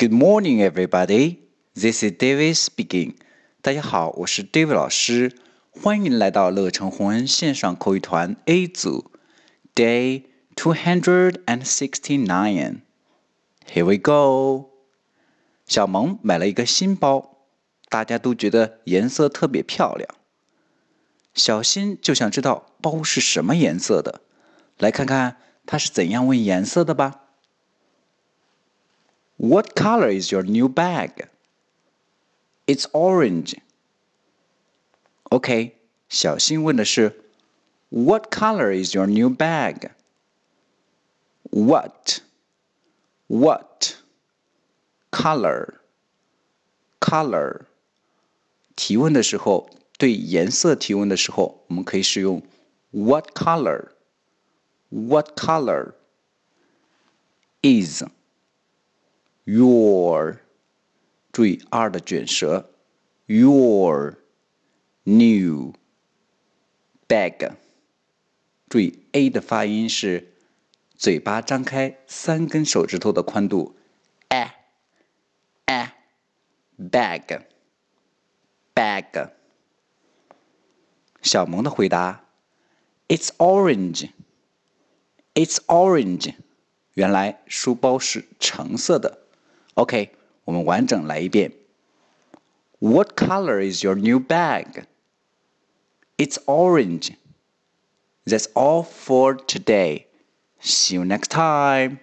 Good morning, everybody. This is David speaking. 大家好，我是 David 老师，欢迎来到乐成红恩线上口语团 A 组，Day two hundred and sixty-nine. Here we go. 小萌买了一个新包，大家都觉得颜色特别漂亮。小新就想知道包是什么颜色的，来看看他是怎样问颜色的吧。What color is your new bag? It's orange. OK，小新问的是 What color is your new bag? What? What? Color? Color? 提问的时候，对颜色提问的时候，我们可以使用 What color? What color? Is? your，注意 r 的卷舌，your new bag，注意 a 的发音是嘴巴张开三根手指头的宽度，a a bag bag。小萌的回答：It's orange. It's orange. 原来书包是橙色的。 OK，我们完整来一遍。What color is your new bag? It's orange. That's all for today. See you next time.